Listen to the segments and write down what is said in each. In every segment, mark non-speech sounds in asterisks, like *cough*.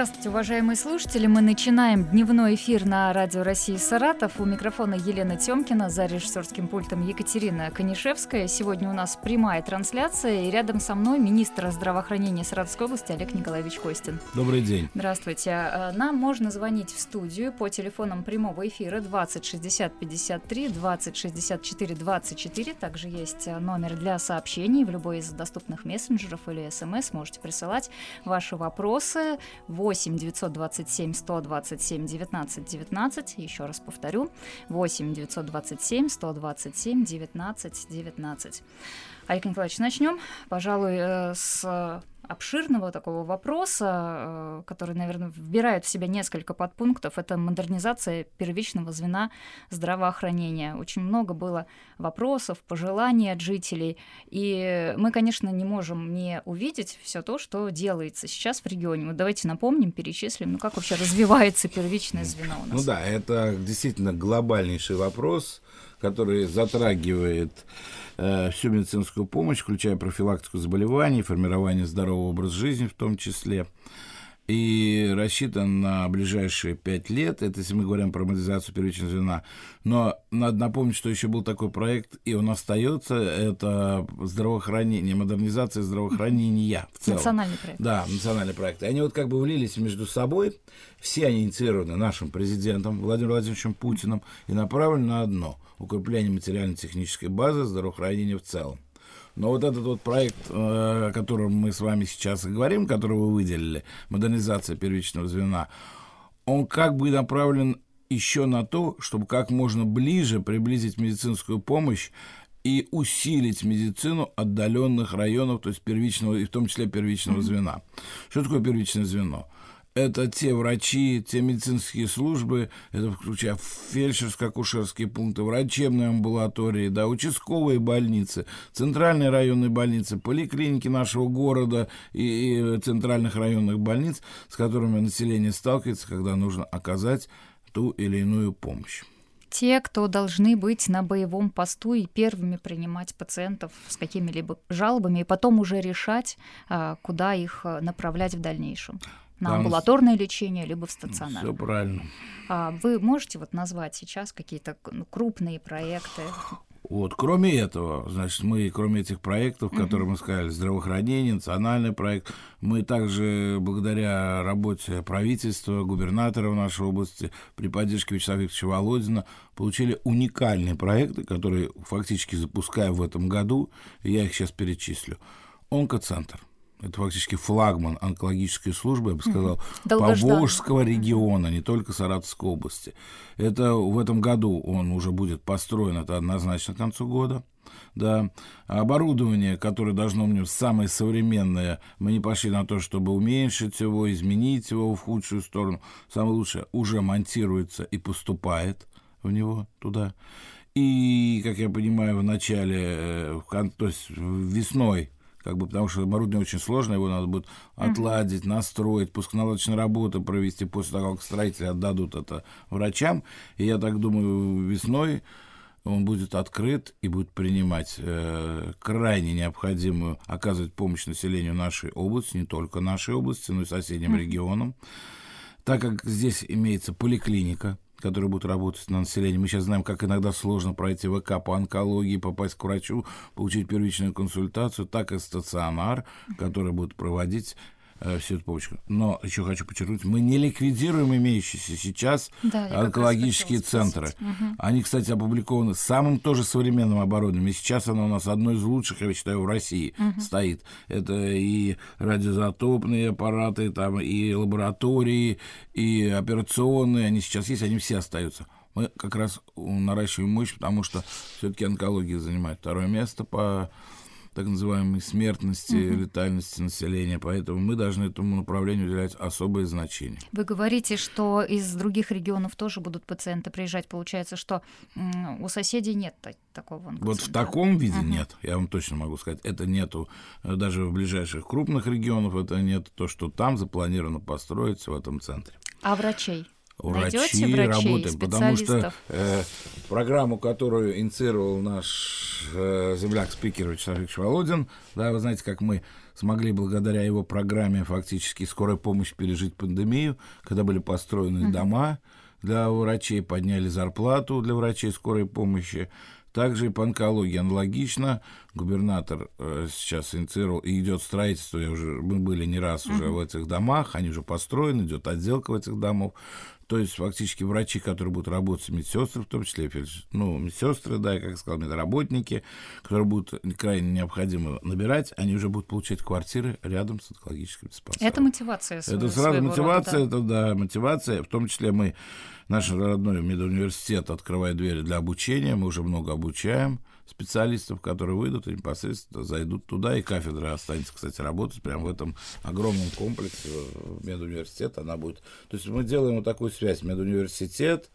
Здравствуйте, уважаемые слушатели. Мы начинаем дневной эфир на Радио России Саратов. У микрофона Елена Тёмкина, за режиссерским пультом Екатерина Конишевская. Сегодня у нас прямая трансляция, и рядом со мной министр здравоохранения Саратовской области Олег Николаевич Костин. Добрый день. Здравствуйте. А, нам можно звонить в студию по телефонам прямого эфира 20 60 53, 20 64 24. Также есть а, номер для сообщений в любой из доступных мессенджеров или смс. Можете присылать ваши вопросы. 8 927 127 19 19. Еще раз повторю. 8 927 127 19 19. Олег Николаевич, начнем, пожалуй, э, с обширного такого вопроса, э, который, наверное, вбирает в себя несколько подпунктов, это модернизация первичного звена здравоохранения. Очень много было вопросов, пожеланий от жителей, и мы, конечно, не можем не увидеть все то, что делается сейчас в регионе. Вот давайте напомним, перечислим, ну как вообще развивается первичное звено у нас. Ну да, это действительно глобальнейший вопрос, который затрагивает Э, всю медицинскую помощь, включая профилактику заболеваний, формирование здорового образа жизни в том числе. И рассчитан на ближайшие пять лет, это если мы говорим про модернизацию первичного звена. Но надо напомнить, что еще был такой проект, и он остается, это здравоохранение, модернизация здравоохранения в целом. Национальный проект. Да, национальный проект. И они вот как бы влились между собой, все они инициированы нашим президентом Владимиром Владимировичем Путиным и направлены на одно – укрепление материально-технической базы здравоохранения в целом. Но вот этот вот проект, э, о котором мы с вами сейчас и говорим, который вы выделили, модернизация первичного звена, он как бы направлен еще на то, чтобы как можно ближе приблизить медицинскую помощь и усилить медицину отдаленных районов, то есть первичного, и в том числе первичного звена. Что такое первичное звено? Это те врачи, те медицинские службы, это включая фельдшерско-акушерские пункты, врачебные амбулатории, да, участковые больницы, центральные районные больницы, поликлиники нашего города и, и центральных районных больниц, с которыми население сталкивается, когда нужно оказать ту или иную помощь. Те, кто должны быть на боевом посту и первыми принимать пациентов с какими-либо жалобами, и потом уже решать, а, куда их а, направлять в дальнейшем на Там... амбулаторное лечение, либо в стационар. Все правильно. А вы можете вот назвать сейчас какие-то ну, крупные проекты? Вот, кроме этого, значит, мы, кроме этих проектов, которые мы сказали, здравоохранение, национальный проект, мы также, благодаря работе правительства, губернатора в нашей области, при поддержке Вячеслава Викторовича Володина, получили уникальные проекты, которые фактически запускаем в этом году, я их сейчас перечислю. Онкоцентр это фактически флагман онкологической службы, я бы сказал, Поволжского региона, не только Саратовской области. Это в этом году он уже будет построен, это однозначно к концу года. Да. Оборудование, которое должно мне самое современное, мы не пошли на то, чтобы уменьшить его, изменить его в худшую сторону. Самое лучшее уже монтируется и поступает в него туда. И, как я понимаю, в начале, э, то есть весной как бы, потому что оборудование очень сложное, его надо будет отладить, настроить, пусконаладочную работу провести после того, как строители отдадут это врачам. И я так думаю, весной он будет открыт и будет принимать э, крайне необходимую, оказывать помощь населению нашей области, не только нашей области, но и соседним регионам. Так как здесь имеется поликлиника, которые будут работать на населении. Мы сейчас знаем, как иногда сложно пройти ВК по онкологии, попасть к врачу, получить первичную консультацию, так и стационар, который будет проводить всю эту помощь. Но еще хочу подчеркнуть, мы не ликвидируем имеющиеся сейчас да, онкологические центры. Угу. Они, кстати, опубликованы самым тоже современным оборудованием. И сейчас оно у нас одно из лучших, я считаю, в России угу. стоит. Это и радиозатопные аппараты, там, и лаборатории, и операционные. Они сейчас есть, они все остаются. Мы как раз наращиваем мощь, потому что все-таки онкология занимает второе место по так называемой смертности, угу. летальности населения, поэтому мы должны этому направлению уделять особое значение. Вы говорите, что из других регионов тоже будут пациенты приезжать. Получается, что у соседей нет такого Вот в таком виде угу. нет, я вам точно могу сказать. Это нету э, даже в ближайших крупных регионах, это нет то, что там запланировано построиться в этом центре. А врачей? Врачи, врачей, работаем, потому что э, программу, которую инициировал наш э, земляк-спикер Вячеслав Викторович Володин, да, вы знаете, как мы смогли благодаря его программе фактически скорой помощи пережить пандемию, когда были построены mm-hmm. дома для врачей, подняли зарплату для врачей скорой помощи, также и по онкологии аналогично. Губернатор э, сейчас инициировал, и идет строительство, я уже, мы были не раз уже uh-huh. в этих домах, они уже построены, идет отделка в этих домах. То есть фактически врачи, которые будут работать, медсестры, в том числе, ну, медсестры, да, и, как сказал, медработники, которые будут крайне необходимо набирать, они уже будут получать квартиры рядом с онкологическим диспансером. Это мотивация. Это сразу мотивация, рода, да. это да, мотивация. В том числе мы, наш родной медуниверситет открывает двери для обучения, мы уже много обучаем специалистов, которые выйдут и непосредственно зайдут туда, и кафедра останется, кстати, работать прямо в этом огромном комплексе медуниверситет, она будет... То есть мы делаем вот такую связь, медуниверситет,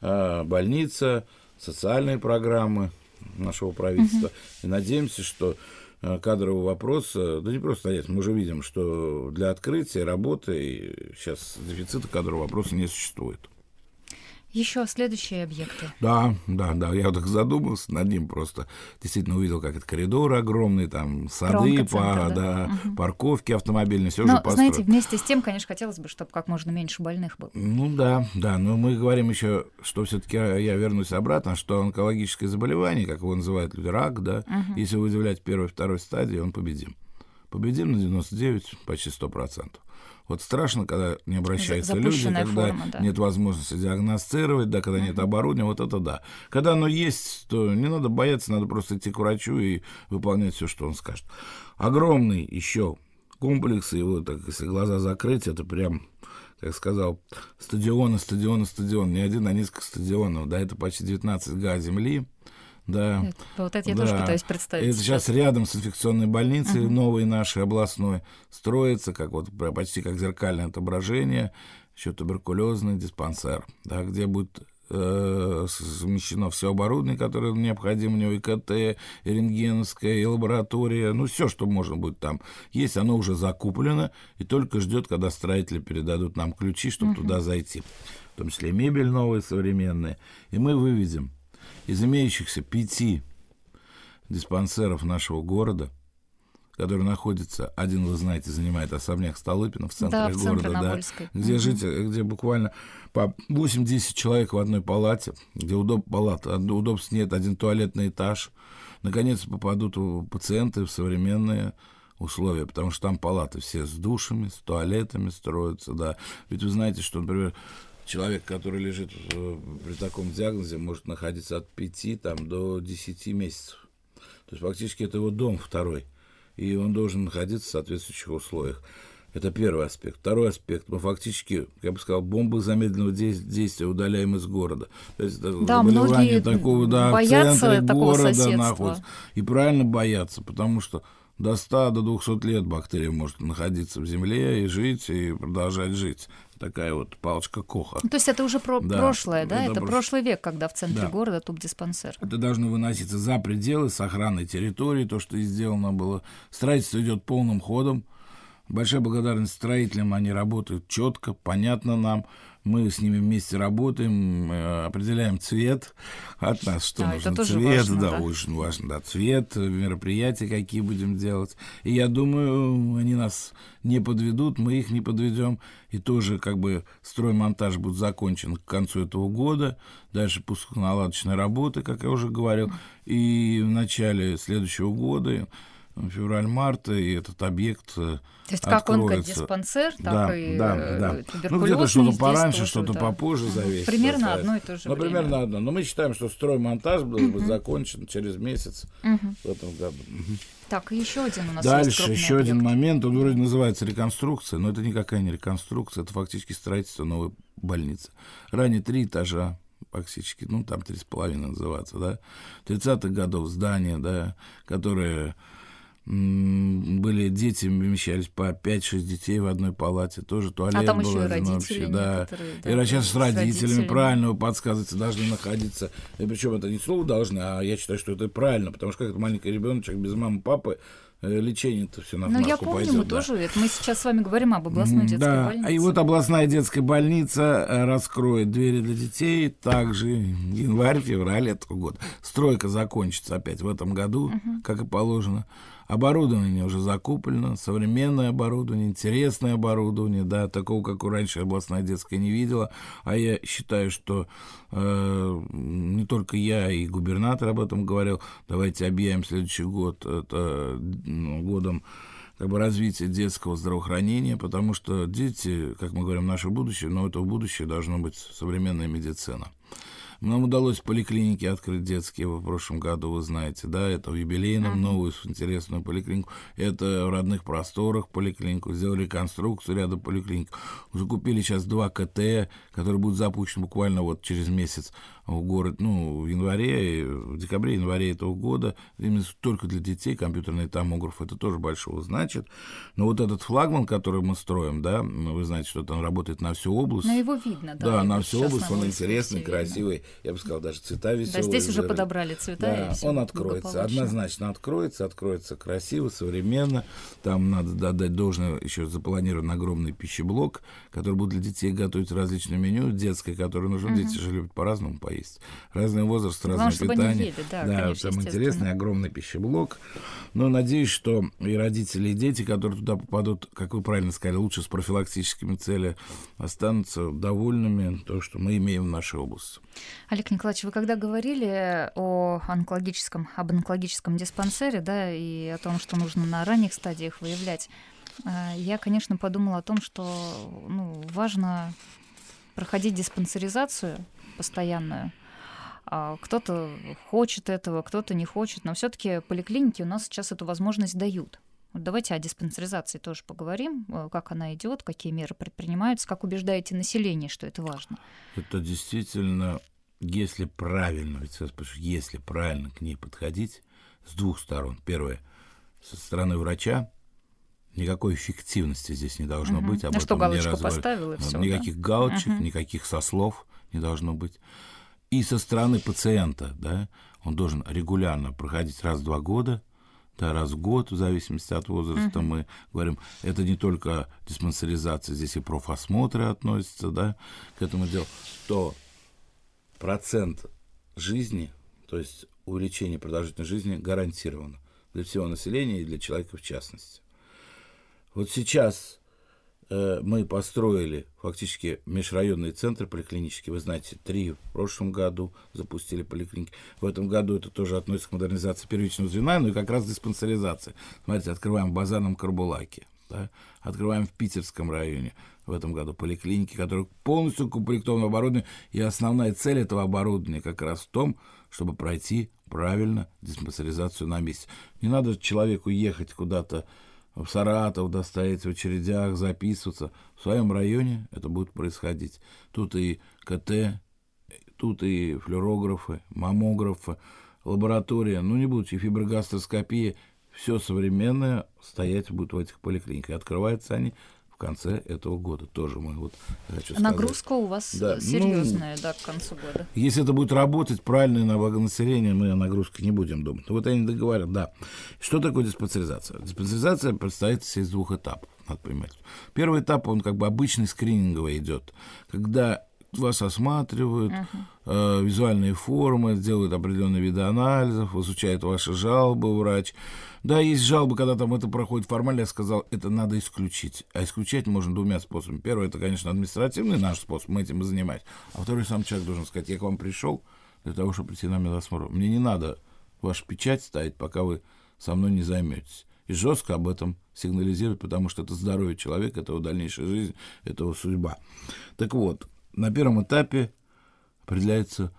а, больница, социальные программы нашего правительства, угу. и надеемся, что а, кадровый вопрос, да не просто стоять, мы уже видим, что для открытия работы сейчас дефицита кадрового вопроса не существует. Еще следующие объекты. Да, да, да. Я вот так задумался над ним просто. Действительно увидел, как это коридоры огромные, там сады, по, да, да угу. парковки автомобильные, все но, уже построено. знаете, вместе с тем, конечно, хотелось бы, чтобы как можно меньше больных было. Ну да, да. Но мы говорим еще, что все-таки я вернусь обратно, что онкологическое заболевание, как его называют люди, рак, да, угу. если выявлять первой, второй стадии, он победим. Победим на 99, почти 100%. Вот страшно, когда не обращаются люди, когда форма, да. нет возможности диагностировать, да, когда нет оборудования, вот это да. Когда оно есть, то не надо бояться, надо просто идти к врачу и выполнять все, что он скажет. Огромный еще комплекс, его так, если глаза закрыть, это прям как сказал, стадионы, стадионы, стадион, не один, а несколько стадионов, да, это почти 19 га земли, да. Вот это я да. тоже пытаюсь представить. Это сейчас рядом с инфекционной больницей, uh-huh. новой нашей областной, строится, как вот почти как зеркальное отображение, еще туберкулезный диспансер, да, где будет э, совмещено все оборудование, которое необходимо у него, и КТ, и рентгеновская, и лаборатория, ну, все, что можно будет там есть, оно уже закуплено, и только ждет, когда строители передадут нам ключи, чтобы uh-huh. туда зайти. В том числе мебель новая, современная. И мы выведем из имеющихся пяти диспансеров нашего города, который находится, один, вы знаете, занимает особняк Столыпина в центре да, в города, да, где угу. жить, где буквально по 8-10 человек в одной палате, где удоб, палата, удобств нет, один туалетный этаж. Наконец попадут пациенты в современные условия, потому что там палаты все с душами, с туалетами строятся, да. Ведь вы знаете, что, например, человек, который лежит при таком диагнозе, может находиться от 5 там, до 10 месяцев. То есть фактически это его дом второй. И он должен находиться в соответствующих условиях. Это первый аспект. Второй аспект. Мы фактически, я бы сказал, бомбы замедленного действия удаляем из города. То есть да, многие такого, да, боятся такого города соседства. находится. И правильно боятся, потому что до 100, до 200 лет бактерия может находиться в земле и жить, и продолжать жить. Такая вот палочка Коха. Ну, то есть это уже про да, прошлое, да? Это, это прош... прошлый век, когда в центре да. города туб-диспансер. Это должно выноситься за пределы с охраной территории, то, что и сделано было. Строительство идет полным ходом. Большая благодарность строителям, они работают четко, понятно нам мы с ними вместе работаем, определяем цвет от нас, что а, нужно. цвет, важно, да, да, очень важно, да, цвет, мероприятия какие будем делать. И я думаю, они нас не подведут, мы их не подведем. И тоже как бы строймонтаж будет закончен к концу этого года. Дальше пусконаладочные работы, как я уже говорил. И в начале следующего года февраль-март, и этот объект э, То есть как онкодиспансер, так да, и да, э, да. Ну, где-то что-то пораньше, что-то да. попозже зависит. Примерно одно и то же Ну, время. примерно одно. Но мы считаем, что строймонтаж был бы закончен через месяц в этом году. Так, еще один у нас Дальше еще объект. один момент, он вроде называется реконструкция, но это никакая не реконструкция, это фактически строительство новой больницы. Ранее три этажа, фактически, ну, там три с половиной называться, да, 30-х годов здание, да, которое были дети, вмещались по 5-6 детей в одной палате, тоже туалет а там был еще и родители да. да. И сейчас с родителями, родителями, правильно, вы подсказываете, должны находиться. И причем это не слово должны, а я считаю, что это правильно, потому что как это маленький ребеночек без мамы, папы, э, лечение-то все на Ну, я помню, пойдет, мы да. тоже, это мы сейчас с вами говорим об областной детской да. больнице. И вот областная детская больница э, раскроет двери для детей также январь-февраль этого года. Стройка закончится опять в этом году, угу. как и положено. Оборудование уже закуплено, современное оборудование, интересное оборудование, да, такого, как у раньше областная детская не видела. А я считаю, что э, не только я и губернатор об этом говорил, давайте объявим следующий год это ну, годом как бы развития детского здравоохранения, потому что дети, как мы говорим, наше будущее, но это будущее должно быть современная медицина. Нам удалось поликлиники открыть детские в прошлом году, вы знаете, да, это в юбилейном, uh-huh. новую интересную поликлинику, это в родных просторах поликлинику, сделали реконструкцию ряда поликлиник, закупили сейчас два КТ, которые будут запущены буквально вот через месяц в город, ну, в январе, в декабре, январе этого года, именно только для детей компьютерный томограф, это тоже большого значит. Но вот этот флагман, который мы строим, да, вы знаете, что там работает на всю область. Но его видно, да. Да, на всю область, он интересный, красивый, видно. я бы сказал, даже цвета веселые. Да, здесь уже подобрали цвета. Да, он откроется, однозначно откроется, откроется красиво, современно. Там надо отдать должное, еще запланирован огромный пищеблок, который будет для детей готовить различные меню, детское, которое нужно, угу. дети же любят по-разному поесть есть. Разный возраст, разное Главное, питание. Ели, да, да конечно, там интересный огромный пищеблок. Но надеюсь, что и родители, и дети, которые туда попадут, как вы правильно сказали, лучше с профилактическими целями, останутся довольными то, что мы имеем в нашей области. Олег Николаевич, вы когда говорили о онкологическом, об онкологическом диспансере, да, и о том, что нужно на ранних стадиях выявлять, э, я, конечно, подумала о том, что ну, важно проходить диспансеризацию постоянную. А, кто-то хочет этого, кто-то не хочет, но все-таки поликлиники у нас сейчас эту возможность дают. Вот давайте о диспансеризации тоже поговорим, э, как она идет, какие меры предпринимаются, как убеждаете население, что это важно. Это действительно, если правильно, если правильно к ней подходить с двух сторон. Первое, со стороны врача, никакой эффективности здесь не должно угу. быть. Об ну что, галочку не поставил и все. Никаких да? галочек, угу. никаких сослов не должно быть. И со стороны пациента, да, он должен регулярно проходить раз в два года, да, раз в год, в зависимости от возраста, uh-huh. мы говорим, это не только диспансеризация, здесь и профосмотры относятся, да, к этому делу, то процент жизни, то есть увеличение продолжительности жизни гарантировано для всего населения и для человека в частности. Вот сейчас мы построили фактически межрайонный центр поликлинический. Вы знаете, три в прошлом году запустили поликлиники. В этом году это тоже относится к модернизации первичного звена, но и как раз диспансеризация. Смотрите, открываем в Базарном Карбулаке, да? открываем в Питерском районе в этом году поликлиники, которые полностью укомплектованы оборудованием. И основная цель этого оборудования как раз в том, чтобы пройти правильно диспансеризацию на месте. Не надо человеку ехать куда-то в Саратов достоять в очередях, записываться. В своем районе это будет происходить. Тут и КТ, тут и флюорографы, маммографы, лаборатория, ну не будучи фиброгастроскопия, все современное стоять будет в этих поликлиниках. открываются они конце этого года. Тоже мы вот хочу сказать. Нагрузка у вас да. серьезная, ну, да, к концу года. Если это будет работать правильно на благонаселение, мы о нагрузке не будем думать. Вот они договорят, да. Что такое диспансеризация? Диспансеризация представляет из двух этапов, надо понимать. Первый этап, он как бы обычный скрининговый идет, когда вас осматривают, uh-huh. э, визуальные формы, делают определенные виды анализов, изучают ваши жалобы врач. Да, есть жалобы, когда там это проходит формально, я сказал, это надо исключить. А исключать можно двумя способами. Первый, это, конечно, административный наш способ, мы этим и занимаемся. А второй, сам человек должен сказать, я к вам пришел для того, чтобы прийти на медосмотр. Мне не надо вашу печать ставить, пока вы со мной не займетесь. И жестко об этом сигнализировать, потому что это здоровье человека, это его дальнейшая жизнь, это его судьба. Так вот, на первом этапе определяются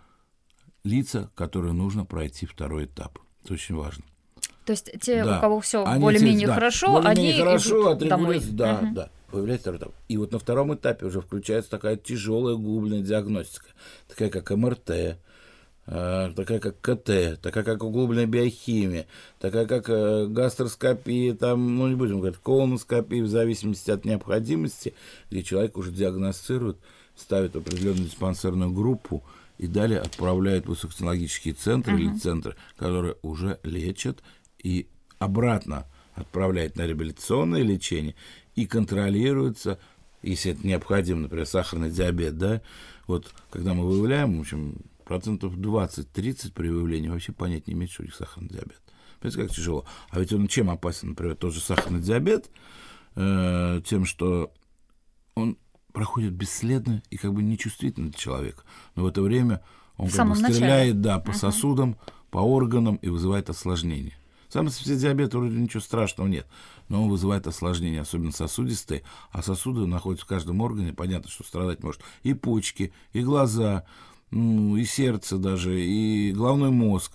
лица, которые нужно пройти второй этап. Это очень важно. То есть те, да. у кого все более-менее да, хорошо, более они хорошо, идут домой. Да, угу. да. Появляется второй этап. И вот на втором этапе уже включается такая тяжелая губленная диагностика, такая как МРТ, э, такая как КТ, такая как углубленная биохимия, такая как э, гастроскопия, там, ну не будем говорить, колоноскопия, в зависимости от необходимости, где человек уже диагностирует ставят определенную диспансерную группу и далее отправляют в высокотехнологические центры uh-huh. или центры, которые уже лечат и обратно отправляет на реабилитационное лечение и контролируется, если это необходимо, например, сахарный диабет, да, вот когда мы выявляем, в общем, процентов 20-30 при выявлении вообще понять не имеет, что у них сахарный диабет. Понимаете, как тяжело. А ведь он чем опасен, например, тот же сахарный диабет, э, тем, что он проходит бесследно и как бы нечувствительно для человека. Но в это время он В как бы стреляет, начале. да, по сосудам, по органам и вызывает осложнения. Сам все диабет вроде ничего страшного нет, но он вызывает осложнения, особенно сосудистые, а сосуды находятся в каждом органе, понятно, что страдать может и почки, и глаза, ну, и сердце даже, и головной мозг.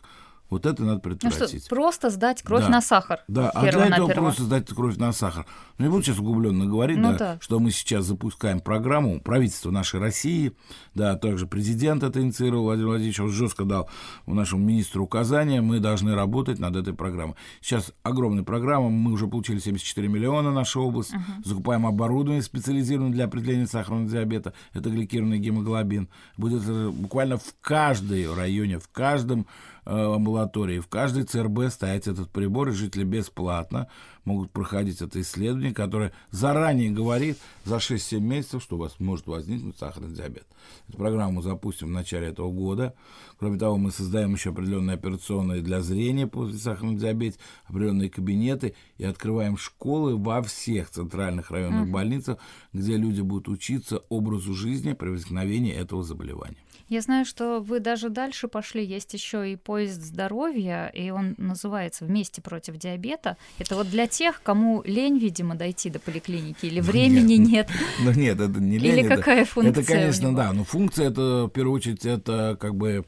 Вот это надо Ну что, предотвратить. просто сдать кровь Да. на сахар. Да, а для этого перво-наперво. просто сдать кровь на сахар. Ну, не буду сейчас углубленно говорить, Ну да, да. что мы сейчас запускаем программу правительства нашей России, да, также президент это инициировал, Владимир Владимирович, он жестко дал нашему министру указания, мы должны работать над этой программой. Сейчас огромная программа, мы уже получили 74 миллиона наша область, закупаем оборудование специализированное для определения сахарного диабета, это гликированный гемоглобин. Будет это буквально в каждой районе, в каждом э, амбулатории, в каждой ЦРБ стоять этот прибор, и жители бесплатно могут проходить это исследование, которое заранее говорит за 6-7 месяцев, что у вас может возникнуть сахарный диабет. Эту программу запустим в начале этого года. Кроме того, мы создаем еще определенные операционные для зрения после сахарного диабета, определенные кабинеты и открываем школы во всех центральных районных больницах, где люди будут учиться образу жизни при возникновении этого заболевания. Я знаю, что вы даже дальше пошли. Есть еще и поезд здоровья, и он называется «Вместе против диабета». Это вот для тех, кому лень, видимо, дойти до поликлиники, или времени нет. Ну нет, это не лень. Или это- какая функция Это, конечно, да. Но функция это, в первую очередь, это как бы,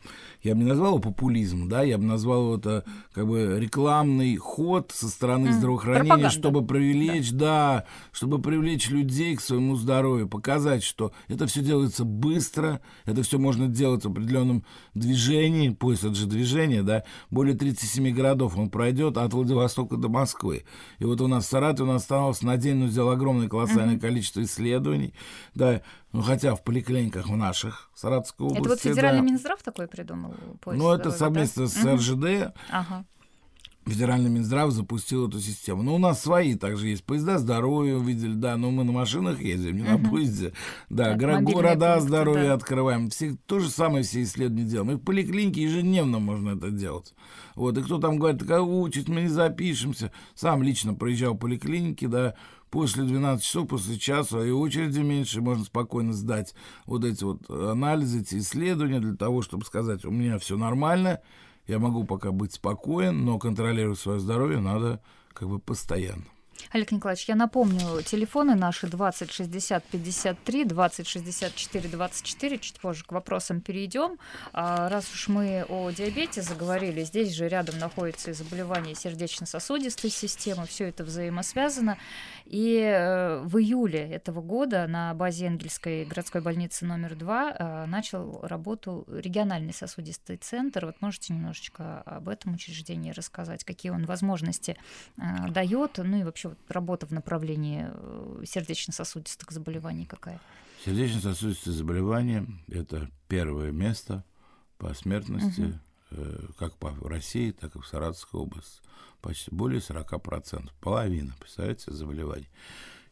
я бы не назвал его популизм, да, я бы назвал это как бы рекламный ход со стороны здравоохранения, пропаганда. чтобы привлечь, да. чтобы привлечь людей к своему здоровью, показать, что это все делается быстро, это все можно делать в определенном движении, поезд это же движение, да, более 37 городов он пройдет от Владивостока до Москвы. И вот у нас в Саратове он остановился на день, но сделал огромное колоссальное количество исследований, да, ну хотя в поликлиниках в наших Саратовской области. Это вот федеральный да. Минздрав такой придумал? поезд Ну, это здоровья, да? совместно с. РЖД, Ага. Федеральный Минздрав запустил эту систему. Ну, у нас свои также есть поезда здоровья, увидели, да, но мы на машинах ездим, не на поезде. Да, Так, горо- города пункты, здоровья да. открываем. Все, то же самое все исследования делаем. И в поликлинике ежедневно можно это делать. Вот, и кто там говорит, такая участь, мы не запишемся. Сам лично проезжал в поликлинике, да, после 12 часов, после часа, и очереди меньше, можно спокойно сдать вот эти вот анализы, эти исследования для того, чтобы сказать, у меня все нормально, я могу пока быть спокоен, но контролировать свое здоровье надо как бы постоянно. Олег Николаевич, я напомню, телефоны наши 20 60 53, 20 64 24. Чуть позже к вопросам перейдем. А, раз уж мы о диабете заговорили, здесь же рядом находится и заболевание сердечно-сосудистой системы, все это взаимосвязано. И э, в июле этого года на базе Энгельской городской больницы номер 2 начал работу региональный сосудистый центр. Вот можете немножечко об этом учреждении рассказать, какие он возможности э, дает, ну и вообще вот работа в направлении э, сердечно-сосудистых заболеваний какая? Сердечно-сосудистые заболевания – это первое место по смертности, э, как по России, так и в Саратовской области. Почти более 40%, половина, представляете, заболеваний.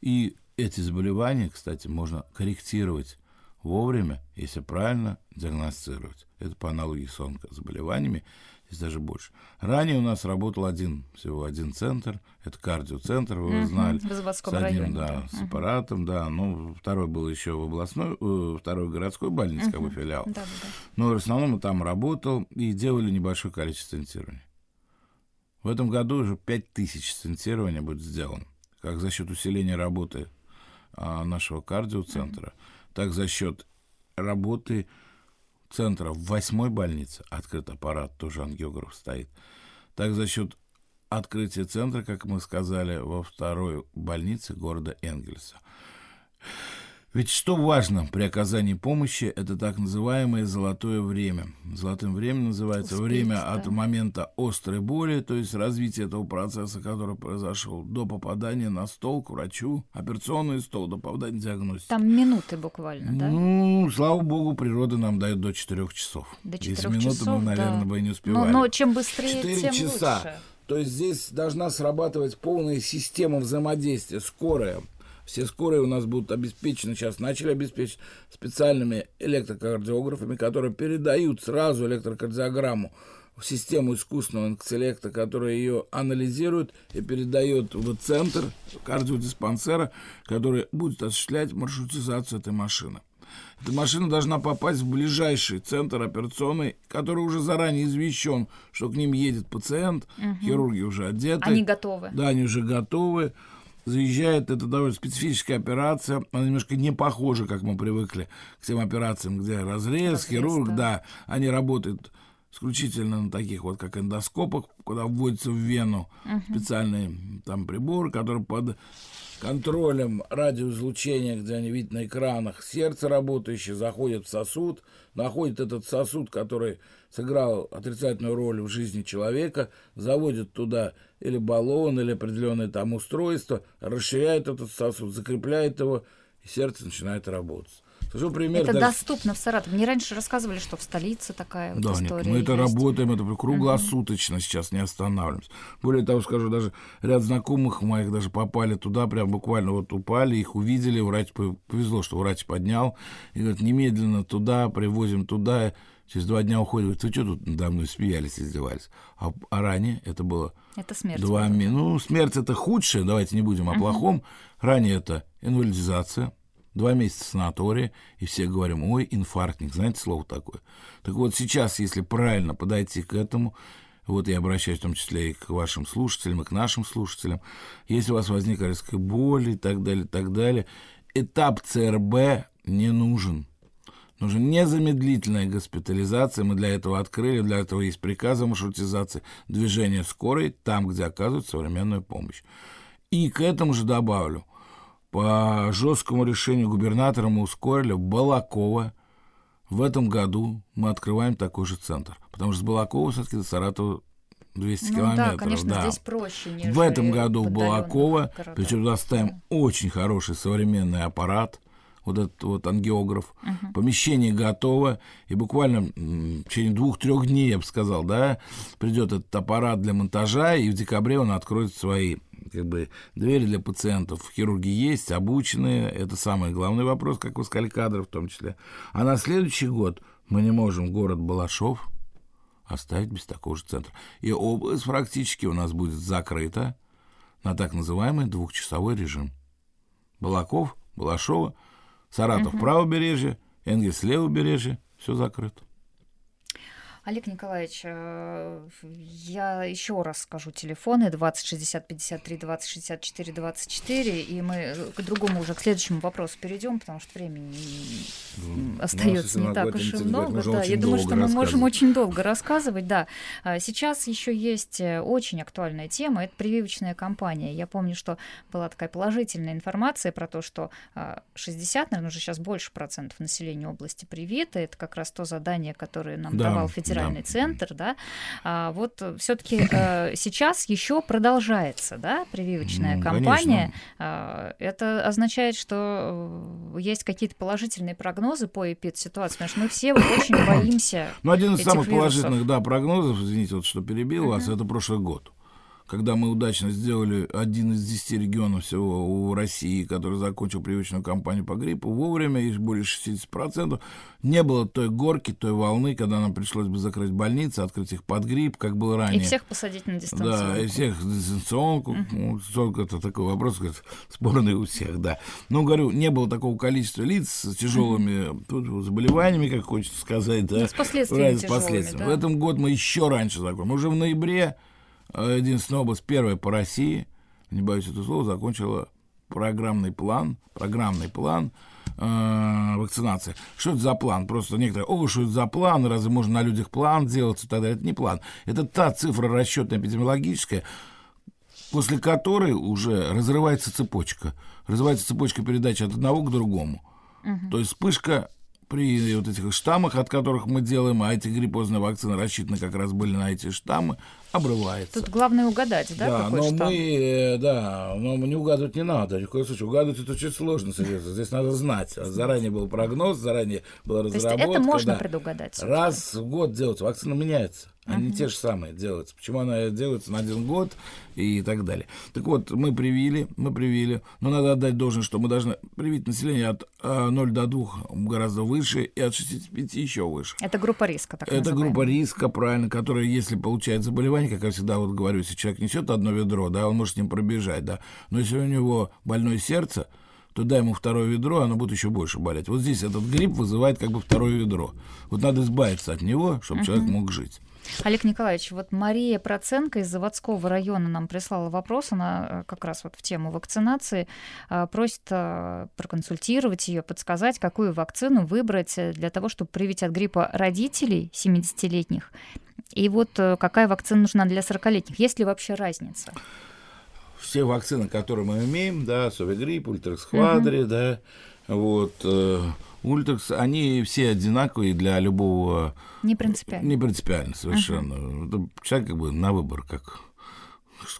И эти заболевания, кстати, можно корректировать вовремя, если правильно диагностировать. Это по аналогии с онкозаболеваниями, здесь даже больше. Ранее у нас работал один, всего один центр, это кардиоцентр, вы Мгм, знали. в Заводском с одним, районе, да, да. с аппаратом, да. Ну, второй был еще в областной, э, второй городской больнице, как бы филиал. Да, да, да. Но в основном там работал и делали небольшое количество стентирований. В этом году уже 5000 стентирований будет сделано. Как за счет усиления работы а, нашего кардиоцентра, так за счет работы центра в восьмой больнице, открыт аппарат, тоже ангиограф стоит, так за счет открытия центра, как мы сказали, во второй больнице города Энгельса. Ведь что важно при оказании помощи, это так называемое золотое время. Золотым временем называется Успеть, время да. от момента острой боли, то есть развития этого процесса, который произошел до попадания на стол к врачу, операционный стол, до попадания диагностики. Там минуты буквально, да? Ну, слава богу, природа нам дает до 4 часов. До Если четырех минуты часов, мы, наверное, да. бы и не Но, успевали. но чем быстрее, Четыре тем часа. лучше. То есть здесь должна срабатывать полная система взаимодействия, скорая. Все скорые у нас будут обеспечены, сейчас начали обеспечить специальными электрокардиографами, которые передают сразу электрокардиограмму в систему искусственного интеллекта, которая ее анализирует и передает в центр кардиодиспансера, который будет осуществлять маршрутизацию этой машины. Эта машина должна попасть в ближайший центр операционный, который уже заранее извещен, что к ним едет пациент, угу. хирурги уже одеты. Они готовы. Да, они уже готовы. Заезжает, это довольно специфическая операция, она немножко не похожа, как мы привыкли к тем операциям, где разрез, разрез хирург, да. да, они работают исключительно на таких вот, как эндоскопах, куда вводится в вену uh-huh. специальный там прибор, который под контролем радиоизлучения, где они видят на экранах, сердце работающее, заходит в сосуд, находит этот сосуд, который сыграл отрицательную роль в жизни человека, заводит туда или баллон, или определенное там устройство, расширяет этот сосуд, закрепляет его, и сердце начинает работать. Скажу пример. Это даже... доступно в Саратове. Мне раньше рассказывали, что в столице такая да, вот история. Нет, мы это работаем, это круглосуточно uh-huh. сейчас не останавливаемся. Более того, скажу, даже ряд знакомых моих даже попали туда, прям буквально вот упали, их увидели, врач повезло, что врач поднял, и говорит, немедленно туда, привозим туда, через два дня уходит, говорит, вы что тут надо мной смеялись, издевались? А, а ранее это было... Это смерть. Два, ну, смерть это худшее, давайте не будем о плохом. Ранее это инвалидизация, два месяца санатория, и все говорим, ой, инфарктник, знаете слово такое? Так вот сейчас, если правильно подойти к этому, вот я обращаюсь в том числе и к вашим слушателям, и к нашим слушателям, если у вас возник резкая боль и так далее, и так далее, этап ЦРБ не нужен. Нужна незамедлительная госпитализация. Мы для этого открыли, для этого есть приказы маршрутизации движения скорой там, где оказывают современную помощь. И к этому же добавлю – по жесткому решению губернатора мы ускорили Балакова. В этом году мы открываем такой же центр. Потому что с Балакова все-таки до Саратова 200 ну, километров. Да, конечно, да. здесь проще. В этом году в Балаково, причем туда ставим да. очень хороший современный аппарат, вот этот вот ангиограф. Uh-huh. Помещение готово, и буквально в течение двух-трех дней, я бы сказал, да, придет этот аппарат для монтажа, и в декабре он откроет свои как бы двери для пациентов. Хирурги есть, обученные. Это самый главный вопрос, как вы сказали, кадров в том числе. А на следующий год мы не можем город Балашов оставить без такого же центра. И область практически у нас будет закрыта на так называемый двухчасовой режим. Балаков, Балашова, Саратов угу. правобережье, Энгельс левобережье, все закрыто. Олег Николаевич, э, я еще раз скажу телефоны 20 60 53 20 64 24, и мы э, к другому уже, к следующему вопросу перейдем, потому что времени ну, остается не так уж и много. Да, я думаю, что мы можем очень долго рассказывать. Да. А сейчас еще есть э, очень актуальная тема, это прививочная кампания. Я помню, что была такая положительная информация про то, что 60, наверное, уже сейчас больше процентов населения области привиты. Это как раз то задание, которое нам да, давал федеральный федеральный да. центр, да, а, вот все-таки э, *laughs* сейчас еще продолжается, да, прививочная ну, кампания. Конечно. Это означает, что э, есть какие-то положительные прогнозы по эпидситуации, потому что мы все очень *coughs* боимся. Ну, один из самых положительных, да, прогнозов, извините, вот что перебил вас, это прошлый год когда мы удачно сделали один из десяти регионов всего у России, который закончил привычную кампанию по гриппу, вовремя, и более 60%, не было той горки, той волны, когда нам пришлось бы закрыть больницы, открыть их под грипп, как было ранее. И всех посадить на дистанционку. Да, и всех дистанционку. Uh-huh. Ну, дистанционка это такой вопрос, говорит, спорный у всех, да. Но, говорю, не было такого количества лиц с тяжелыми uh-huh. заболеваниями, как хочется сказать, да. Ну, с последствиями, с последствиями. Да. В этом год мы еще раньше закончим. Уже в ноябре единственная область, первая по России, не боюсь это слова, закончила программный план, программный план э, вакцинации. Что это за план? Просто некоторые, о, что это за план, разве можно на людях план делать и так далее. Это не план. Это та цифра расчетная эпидемиологическая, после которой уже разрывается цепочка. Разрывается цепочка передачи от одного к другому. Угу. То есть вспышка при вот этих штаммах, от которых мы делаем, а эти гриппозные вакцины рассчитаны как раз были на эти штаммы, обрывается. Тут главное угадать, да, да какой но штамм? мы, э, да, но не угадывать не надо, ни в коем случае. Угадывать это очень сложно, серьезно. Здесь надо знать. Заранее был прогноз, заранее была разработка. То есть это можно да. предугадать? Раз в год делать, вакцина меняется. Они uh-huh. те же самые делаются. Почему она делается на один год и так далее. Так вот, мы привили, мы привили. Но надо отдать должное, что мы должны привить население от 0 до 2 гораздо выше и от 65 еще выше. Это группа риска, так Это называемая. группа риска, правильно, которая, если получает заболевание, как я всегда вот говорю, если человек несет одно ведро, да, он может с ним пробежать, да. Но если у него больное сердце, то дай ему второе ведро, оно будет еще больше болеть. Вот здесь этот грипп вызывает как бы второе ведро. Вот надо избавиться от него, чтобы uh-huh. человек мог жить. Олег Николаевич, вот Мария Проценко из заводского района нам прислала вопрос, она э, как раз вот в тему вакцинации э, просит э, проконсультировать ее, подсказать, какую вакцину выбрать для того, чтобы привить от гриппа родителей 70-летних. И вот какая вакцина нужна для 40-летних? Есть ли вообще разница? Все вакцины, которые мы имеем, да, Совигрипп, Ультраксхвадри, угу. да, вот, Ультрикс, они все одинаковые для любого... Не принципиально. Не принципиально совершенно. Uh-huh. Человек как бы на выбор, как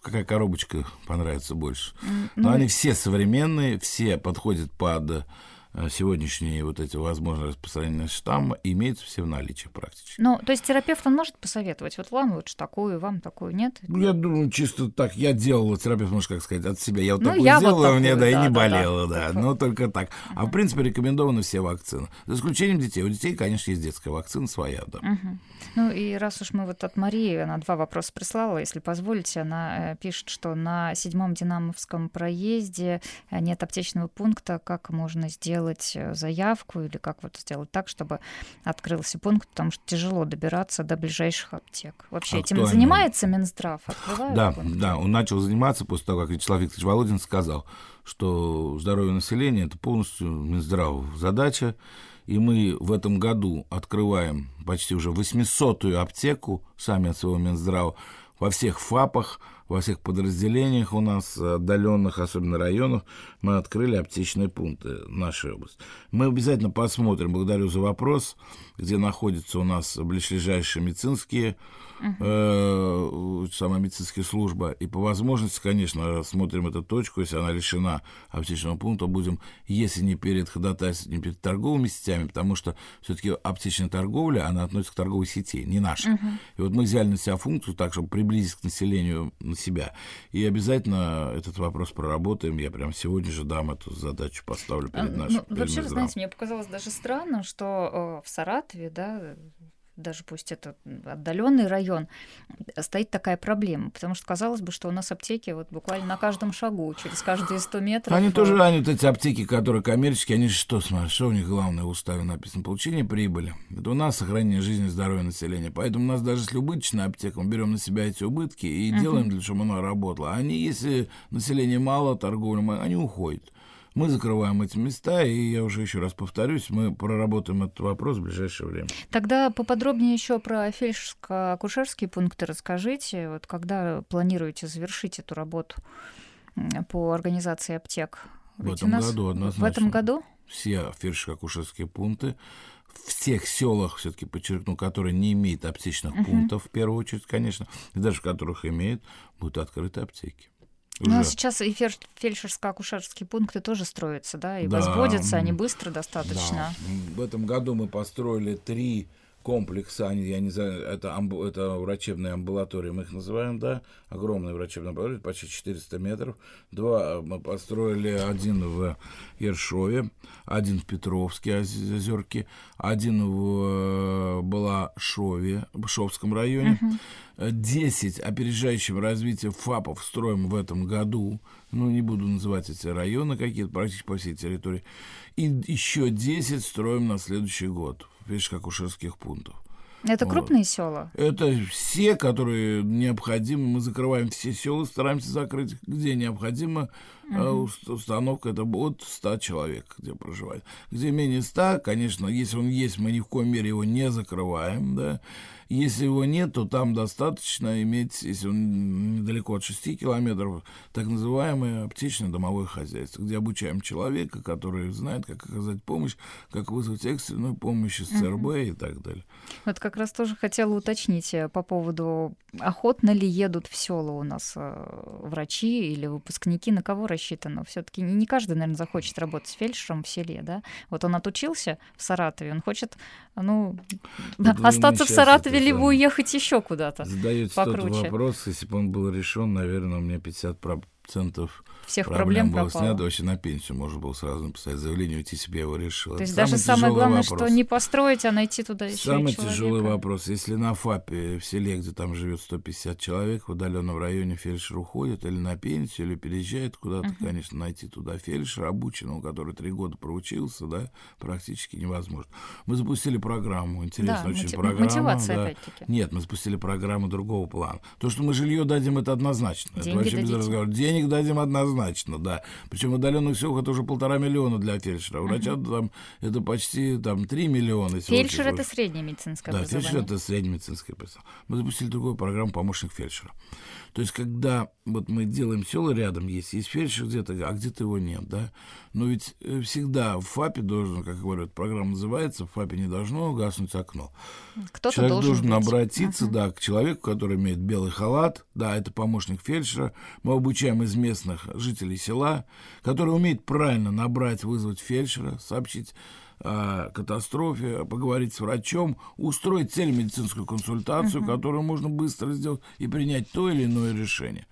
какая коробочка понравится больше. Но ну, они все современные, все подходят под сегодняшние вот эти возможные распространения штамма имеются все в наличии практически. Ну, то есть терапевт, он может посоветовать, вот вам лучше такую, вам такую, нет? Ну, я думаю, чисто так, я делал, терапевт, может, как сказать, от себя, я вот ну, такую я сделала, вот мне, да, да, и не да, болело, да, да, да. но только так. Uh-huh. А, в принципе, рекомендованы все вакцины. За исключением детей. У детей, конечно, есть детская вакцина своя, да. Uh-huh. Ну, и раз уж мы вот от Марии, она два вопроса прислала, если позволите, она э, пишет, что на седьмом Динамовском проезде э, нет аптечного пункта, как можно сделать сделать э, заявку или как вот сделать так, чтобы открылся пункт, потому что тяжело добираться до ближайших аптек. Вообще Актуально. этим занимается Минздрав? Да, пункты? да, он начал заниматься после того, как Вячеслав Викторович Володин сказал, что здоровье населения – это полностью Минздрав задача, и мы в этом году открываем почти уже 800-ю аптеку сами от своего Минздрава во всех ФАПах – во всех подразделениях у нас, отдаленных, особенно районах, мы открыли аптечные пункты нашей области. Мы обязательно посмотрим, благодарю за вопрос, где находятся у нас ближайшие медицинские uh-huh. э, самая медицинская служба. И по возможности, конечно, смотрим эту точку, если она решена аптечного пункта, будем, если не перед ходатайством, не перед торговыми сетями, потому что все-таки аптечная торговля, она относится к торговой сети, не наша. Uh-huh. И вот мы взяли на себя функцию так, чтобы приблизить к населению на себя. И обязательно этот вопрос проработаем. Я прям сегодня же дам эту задачу, поставлю перед а, нашим. Ну, вообще, знаете, мне показалось даже странно, что э, в Саратове, да, даже пусть это отдаленный район, стоит такая проблема. Потому что казалось бы, что у нас аптеки вот буквально на каждом шагу, через каждые 100 метров. Они тоже, они вот эти аптеки, которые коммерческие, они что смотрят, что у них главное в уставе написано? Получение прибыли. Это у нас сохранение жизни и здоровья населения. Поэтому у нас даже если убыточная аптека, мы берем на себя эти убытки и uh-huh. делаем, для чтобы она работала. Они, если населения мало, торговля, они уходят. Мы закрываем эти места, и я уже еще раз повторюсь, мы проработаем этот вопрос в ближайшее время. Тогда поподробнее еще про фельдшерско-акушерские пункты расскажите. Вот когда планируете завершить эту работу по организации аптек? В этом нас... году однозначно. В этом году? Все фельдшерско-акушерские пункты в всех селах, все-таки подчеркну, которые не имеют аптечных uh-huh. пунктов, в первую очередь, конечно, и даже в которых имеют, будут открыты аптеки. Ну, а сейчас и фельдшерско-акушерские пункты тоже строятся, да, и да, возводятся они быстро достаточно. Да. В этом году мы построили три комплекса, они, я не знаю, это, амбу, это врачебные амбулатории, мы их называем, да, огромные врачебные амбулатории, почти 400 метров. Два мы построили, один в Ершове, один в Петровске, Озерке, один в Балашове, в Шовском районе. Uh-huh. 10 опережающим развитие ФАПов строим в этом году. Ну, не буду называть эти районы какие-то, практически по всей территории. И еще 10 строим на следующий год фельдшерско-акушерских пунктов. Это крупные вот. села? Это все, которые необходимы. Мы закрываем все села, стараемся закрыть, где необходимо. Угу. Установка это от 100 человек, где проживает. Где менее 100, конечно, если он есть, мы ни в коем мере его не закрываем, да. Если его нет, то там достаточно иметь, если он недалеко от 6 километров, так называемое аптечное домовое хозяйство, где обучаем человека, который знает, как оказать помощь, как вызвать экстренную помощь из ЦРБ uh-huh. и так далее. Вот как раз тоже хотела уточнить э, по поводу, охотно ли едут в села у нас э, врачи или выпускники, на кого рассчитано. Все-таки не каждый, наверное, захочет работать фельдшером в селе, да? Вот он отучился в Саратове, он хочет, ну, вот *laughs* остаться в Саратове, либо уехать еще куда-то. Задаете тот вопрос, если бы он был решен, наверное, у меня 50 процентов всех проблем, проблем было пропало. снято, вообще на пенсию можно было сразу написать заявление, уйти себе его решил. То есть даже самое главное, вопрос. что не построить, а найти туда еще Самый тяжелый вопрос. Если на ФАПе в селе, где там живет 150 человек, в удаленном районе фельдшер уходит или на пенсию, или переезжает куда-то, uh-huh. конечно, найти туда фельдшера обученного, который три года проучился, да, практически невозможно. Мы запустили программу, интересная да, очень мотив... программа. Мотивация, да. опять-таки. Нет, мы запустили программу другого плана. То, что мы жилье дадим, это однозначно. Деньги это вообще без разговора. Денег дадим однозначно, да. Причем в отдаленных селах это уже полтора миллиона для фельдшера. Врача uh-huh. там это почти там 3 миллиона. Фельдшер это среднее медицинское да, образование. фельдшер это среднее медицинское образование. Мы запустили другую программу «Помощник фельдшера». То есть, когда вот мы делаем села рядом есть, есть фельдшер где-то, а где-то его нет, да. Но ведь э, всегда в ФАПе должен, как говорят, программа называется, в ФАПе не должно гаснуть окно. Кто-то Человек должен, должен обратиться, uh-huh. да, к человеку, который имеет белый халат, да, это помощник фельдшера. Мы обучаем из местных жителей села, который умеет правильно набрать, вызвать фельдшера, сообщить о катастрофе, поговорить с врачом, устроить телемедицинскую консультацию, uh-huh. которую можно быстро сделать и принять то или иное решение.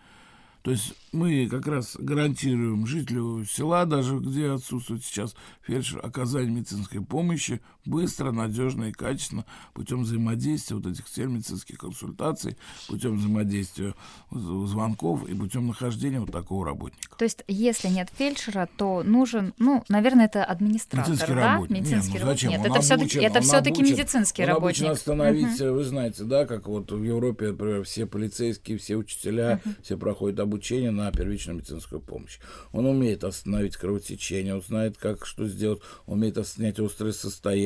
То есть мы как раз гарантируем жителю села, даже где отсутствует сейчас фельдшер, оказание медицинской помощи быстро, надежно и качественно путем взаимодействия вот этих телемедицинских консультаций, путем взаимодействия звонков и путем нахождения вот такого работника. То есть, если нет фельдшера, то нужен, ну, наверное, это администратор, медицинский да? Работник. Медицинский нет, ну, зачем? Нет, он это все-таки это все-таки медицинский он работник. Обычно остановить, угу. вы знаете, да, как вот в Европе, например, все полицейские, все учителя, угу. все проходят обучение на первичную медицинскую помощь. Он умеет остановить кровотечение, он знает, как что сделать, умеет остановить острое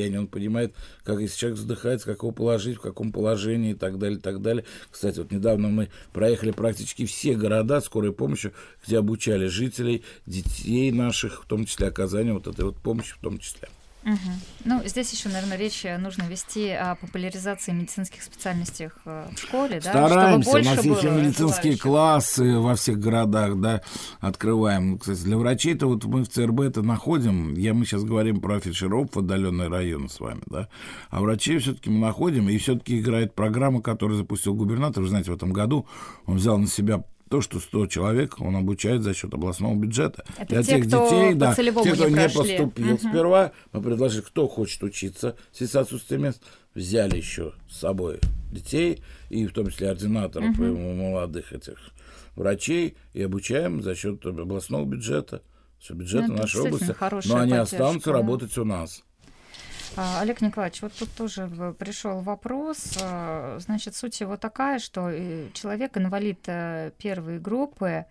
состояние, он понимает, как если человек вздыхает, как его положить, в каком положении и так далее, и так далее. Кстати, вот недавно мы проехали практически все города скорой помощи, где обучали жителей, детей наших, в том числе оказание вот этой вот помощи в том числе. Угу. Ну, здесь еще, наверное, речь нужно вести о популяризации медицинских специальностей э, в школе, да, Стараемся, чтобы у нас есть медицинские классы во всех городах, да, открываем. Кстати, для врачей-то вот мы в ЦРБ это находим, я, мы сейчас говорим про фельдшеров в отдаленные районы с вами, да, а врачей все-таки мы находим, и все-таки играет программа, которую запустил губернатор, вы знаете, в этом году он взял на себя то, что 100 человек он обучает за счет областного бюджета. Это Для те, тех кто детей, да, те, кто не, не поступил угу. сперва, мы предложили, кто хочет учиться в связи с отсутствием мест, взяли еще с собой детей, и в том числе ординаторов, угу. молодых этих врачей, и обучаем за счет областного бюджета, бюджета ну, нашей области. Но они останутся да? работать у нас. А, Олег Николаевич, вот тут тоже пришел вопрос. А, значит, суть его такая, что э, человек инвалид э, первой группы,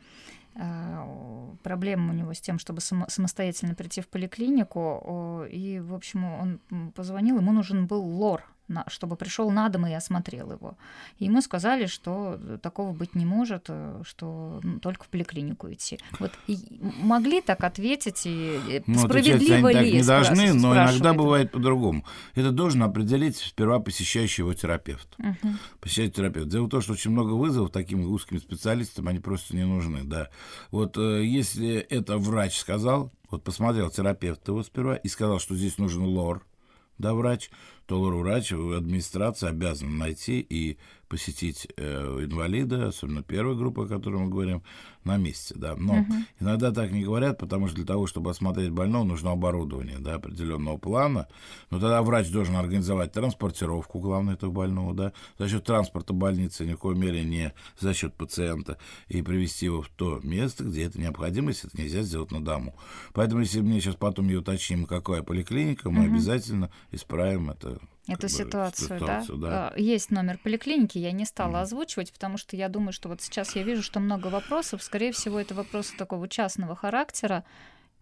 а, проблема у него с тем, чтобы самостоятельно прийти в поликлинику. И, в общем, он позвонил, ему нужен был лор чтобы пришел на дом и осмотрел его. И ему сказали, что такого быть не может, э, что ну, только в поликлинику идти. Вот и могли так ответить и ну, справедливо ли? Так не должны, но иногда бывает по-другому. Это должен определить сперва посещающий его терапевт. Угу. Посещающий терапевт. Дело в том, что очень много вызовов таким узким специалистам, они просто не нужны. Да. Вот э, если это врач сказал, вот посмотрел терапевт его сперва и сказал, что здесь нужен лор, да, врач, то врач, администрация обязана найти и посетить э, инвалида, особенно первой группы, о которой мы говорим, на месте, да. Но угу. иногда так не говорят, потому что для того, чтобы осмотреть больного, нужно оборудование, да, определенного плана. Но тогда врач должен организовать транспортировку, главное, этого больного, да, за счет транспорта больницы, ни в коей мере не за счет пациента, и привести его в то место, где это необходимо, если это нельзя сделать на дому. Поэтому, если мне сейчас потом ее уточним, какая поликлиника, мы угу. обязательно исправим это эту ситуацию, ситуацию, да? да. А, есть номер поликлиники, я не стала mm. озвучивать, потому что я думаю, что вот сейчас я вижу, что много вопросов. Скорее всего, это вопросы такого частного характера,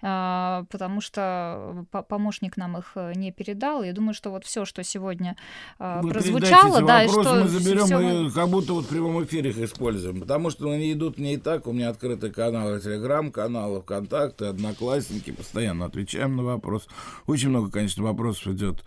а, потому что помощник нам их э, не передал. Я думаю, что вот все, что сегодня а, Вы прозвучало, да, и что мы заберем всё... и как будто вот в прямом эфире их используем, потому что они идут не и так. У меня открытый канал, телеграм-канал, ВКонтакте, Одноклассники, постоянно отвечаем на вопрос. Очень много, конечно, вопросов идет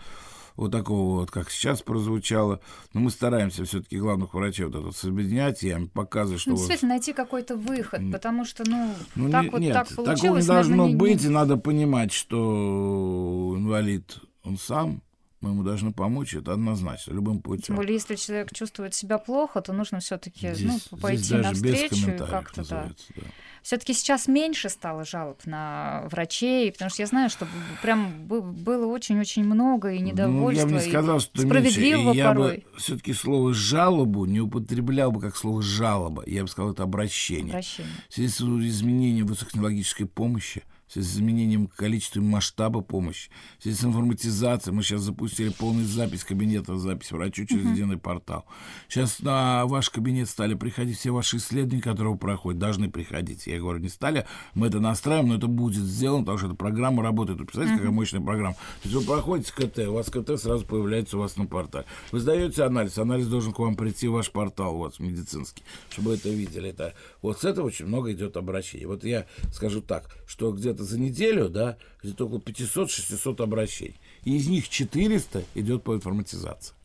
вот такого вот, как сейчас прозвучало. Но мы стараемся все-таки главных врачей вот это вот соединять, я им показываю, что... Ну, действительно, найти какой-то выход, потому что, ну, Ну, так не- вот нет, так такого получилось. не должно наверное, быть, не- и надо понимать, что инвалид, он сам, мы ему должны помочь, это однозначно, любым Тем путем. более, если человек чувствует себя плохо, то нужно все-таки ну, пойти навстречу и как-то да. да. Все-таки сейчас меньше стало жалоб на врачей, потому что я знаю, что прям бы- было очень-очень много и Ну, недовольства. я бы не сказал, что справедливого меньше. Я порой. бы все-таки слово «жалобу» не употреблял бы как слово «жалоба». Я бы сказал, это обращение. обращения. В связи с изменением высокотехнологической помощи, с изменением количества и масштаба помощи, с информатизацией, мы сейчас запустили полную запись кабинета, запись врачу через единый портал. Сейчас на ваш кабинет стали приходить все ваши исследования, которые вы проходите, должны приходить. Я говорю, не стали, мы это настраиваем, но это будет сделано, потому что эта программа работает. Вы представляете, какая мощная программа? То есть вы проходите КТ, у вас КТ сразу появляется у вас на портале. Вы сдаете анализ, анализ должен к вам прийти в ваш портал, у вас медицинский, чтобы вы это видели. Это, вот с этого очень много идет обращений. Вот я скажу так, что где-то за неделю, да, где-то около 500-600 обращений. И из них 400 идет по информатизации.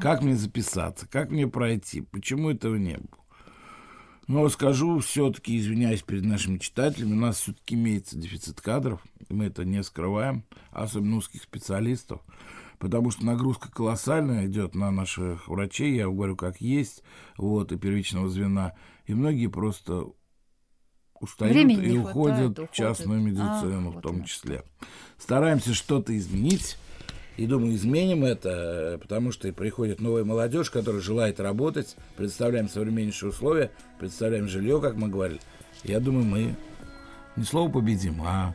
Как мне записаться, как мне пройти, почему этого не было. Но скажу все-таки, извиняюсь перед нашими читателями, у нас все-таки имеется дефицит кадров, и мы это не скрываем, особенно узких специалистов, потому что нагрузка колоссальная идет на наших врачей, я говорю, как есть, вот, и первичного звена, и многие просто устают Времени и уходят хватает, в частную уходят. медицину А, в вот том оно числе. Стараемся что-то изменить, и думаю, изменим это, э, потому что и приходит новая молодежь, которая желает работать, представляем современнейшие условия, представляем жилье, как мы говорили. Я думаю, мы не слово победим, а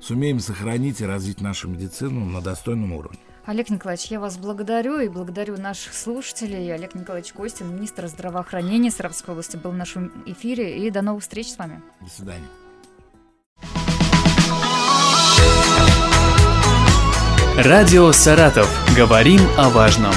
сумеем сохранить и развить нашу медицину на достойном уровне. Олег Николаевич, я вас благодарю и благодарю наших слушателей. Олег Николаевич Костин, министр здравоохранения Саратовской области, был в нашем эфире. И до новых встреч с вами. До свидания. Радио «Саратов». Говорим о важном.